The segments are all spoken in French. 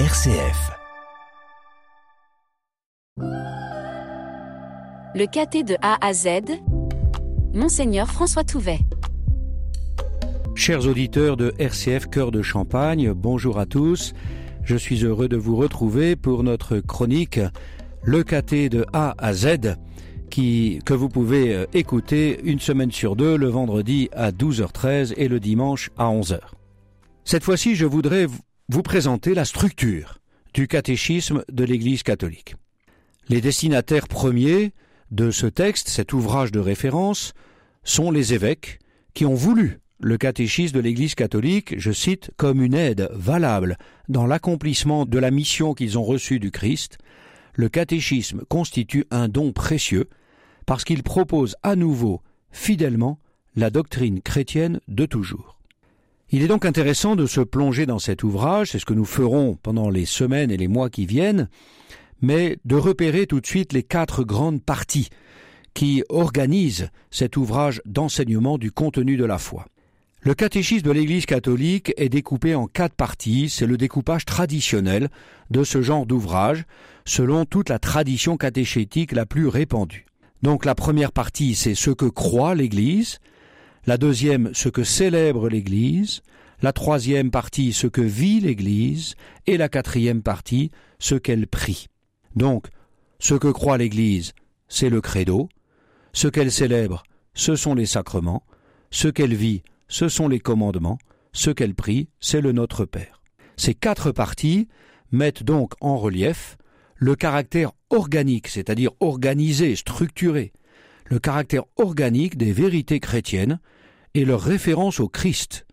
RCF. Le caté de A à Z, Monseigneur François Touvet. Chers auditeurs de RCF Cœur de Champagne, bonjour à tous. Je suis heureux de vous retrouver pour notre chronique Le caté de A à Z qui, que vous pouvez euh, écouter une semaine sur deux le vendredi à 12h13 et le dimanche à 11h. Cette fois-ci, je voudrais vous présenter la structure du catéchisme de l'Église catholique. Les destinataires premiers de ce texte, cet ouvrage de référence, sont les évêques qui ont voulu le catéchisme de l'Église catholique, je cite, comme une aide valable dans l'accomplissement de la mission qu'ils ont reçue du Christ. Le catéchisme constitue un don précieux parce qu'il propose à nouveau, fidèlement, la doctrine chrétienne de toujours. Il est donc intéressant de se plonger dans cet ouvrage, c'est ce que nous ferons pendant les semaines et les mois qui viennent, mais de repérer tout de suite les quatre grandes parties qui organisent cet ouvrage d'enseignement du contenu de la foi. Le catéchisme de l'Église catholique est découpé en quatre parties, c'est le découpage traditionnel de ce genre d'ouvrage, selon toute la tradition catéchétique la plus répandue. Donc la première partie, c'est ce que croit l'Église, la deuxième, ce que célèbre l'Église, la troisième partie, ce que vit l'Église, et la quatrième partie, ce qu'elle prie. Donc, ce que croit l'Église, c'est le credo, ce qu'elle célèbre, ce sont les sacrements, ce qu'elle vit, ce sont les commandements, ce qu'elle prie, c'est le Notre Père. Ces quatre parties mettent donc en relief le caractère organique, c'est-à-dire organisé, structuré, le caractère organique des vérités chrétiennes et leur référence au Christ,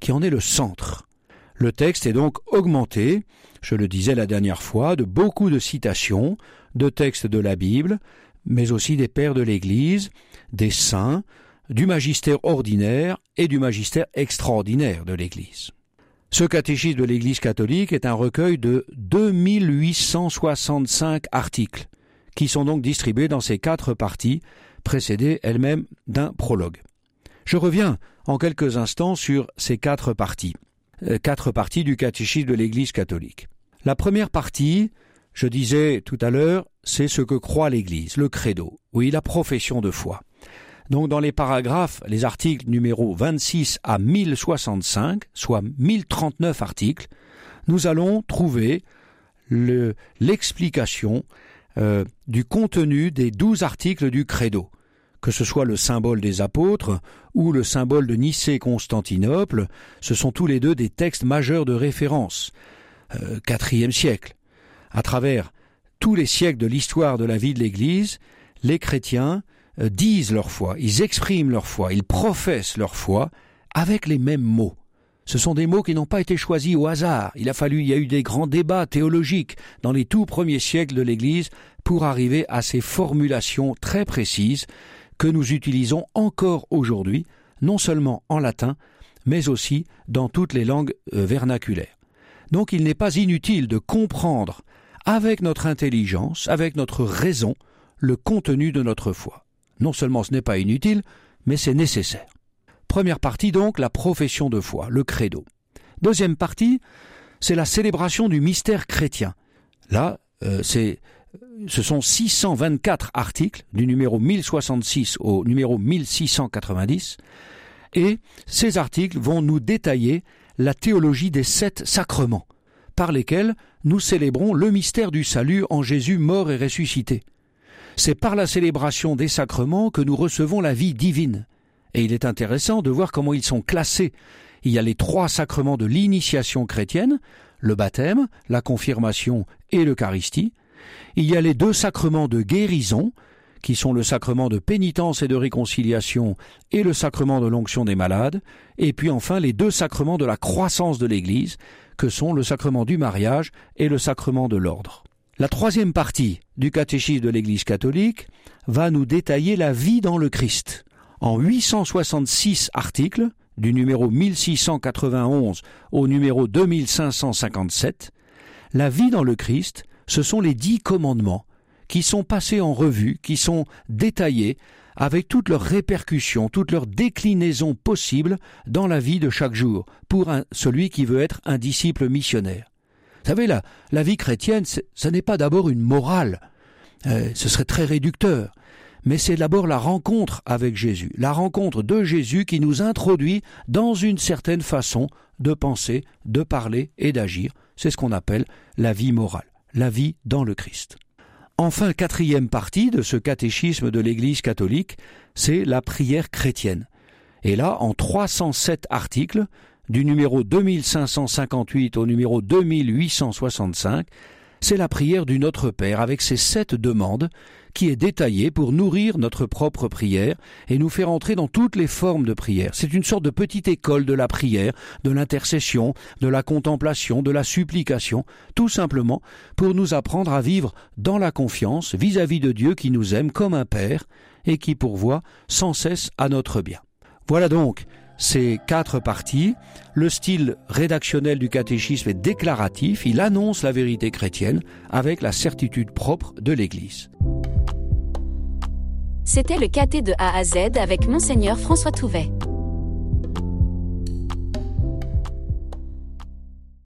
qui en est le centre. Le texte est donc augmenté, je le disais la dernière fois, de beaucoup de citations, de textes de la Bible, mais aussi des pères de l'Église, des saints, du magistère ordinaire et du magistère extraordinaire de l'Église. Ce catéchisme de l'Église catholique est un recueil de 2865 articles, qui sont donc distribués dans ces quatre parties, précédées elles-mêmes d'un prologue. Je reviens en quelques instants sur ces quatre parties, euh, quatre parties du catéchisme de l'Église catholique. La première partie, je disais tout à l'heure, c'est ce que croit l'Église, le credo, oui, la profession de foi. Donc dans les paragraphes, les articles numéro 26 à 1065, soit 1039 articles, nous allons trouver l'explication euh, du contenu des douze articles du credo que ce soit le symbole des apôtres ou le symbole de Nicée-Constantinople, ce sont tous les deux des textes majeurs de référence. Euh, quatrième siècle. À travers tous les siècles de l'histoire de la vie de l'Église, les chrétiens euh, disent leur foi, ils expriment leur foi, ils professent leur foi avec les mêmes mots. Ce sont des mots qui n'ont pas été choisis au hasard. Il a fallu, il y a eu des grands débats théologiques dans les tout premiers siècles de l'Église pour arriver à ces formulations très précises que nous utilisons encore aujourd'hui, non seulement en latin, mais aussi dans toutes les langues euh, vernaculaires. Donc il n'est pas inutile de comprendre avec notre intelligence, avec notre raison, le contenu de notre foi. Non seulement ce n'est pas inutile, mais c'est nécessaire. Première partie donc, la profession de foi, le credo. Deuxième partie, c'est la célébration du mystère chrétien. Là, euh, c'est ce sont 624 articles, du numéro 1066 au numéro 1690, et ces articles vont nous détailler la théologie des sept sacrements, par lesquels nous célébrons le mystère du salut en Jésus mort et ressuscité. C'est par la célébration des sacrements que nous recevons la vie divine. Et il est intéressant de voir comment ils sont classés. Il y a les trois sacrements de l'initiation chrétienne, le baptême, la confirmation et l'Eucharistie, il y a les deux sacrements de guérison, qui sont le sacrement de pénitence et de réconciliation et le sacrement de l'onction des malades, et puis enfin les deux sacrements de la croissance de l'Église, que sont le sacrement du mariage et le sacrement de l'ordre. La troisième partie du catéchisme de l'Église catholique va nous détailler la vie dans le Christ. En 866 articles, du numéro 1691 au numéro 2557, la vie dans le Christ ce sont les dix commandements qui sont passés en revue, qui sont détaillés avec toutes leurs répercussions, toutes leurs déclinaisons possibles dans la vie de chaque jour pour celui qui veut être un disciple missionnaire. Vous savez, la, la vie chrétienne, ce n'est pas d'abord une morale. Euh, ce serait très réducteur. Mais c'est d'abord la rencontre avec Jésus, la rencontre de Jésus qui nous introduit dans une certaine façon de penser, de parler et d'agir. C'est ce qu'on appelle la vie morale, la vie dans le Christ. Enfin, quatrième partie de ce catéchisme de l'Église catholique, c'est la prière chrétienne. Et là, en 307 articles, du numéro 2558 au numéro 2865, c'est la prière du Notre Père avec ses sept demandes qui est détaillée pour nourrir notre propre prière et nous faire entrer dans toutes les formes de prière. C'est une sorte de petite école de la prière, de l'intercession, de la contemplation, de la supplication, tout simplement pour nous apprendre à vivre dans la confiance vis-à-vis de Dieu qui nous aime comme un Père et qui pourvoit sans cesse à notre bien. Voilà donc ces quatre parties. Le style rédactionnel du catéchisme est déclaratif, il annonce la vérité chrétienne avec la certitude propre de l'Église. C'était le caté de A à Z avec monseigneur François Touvet.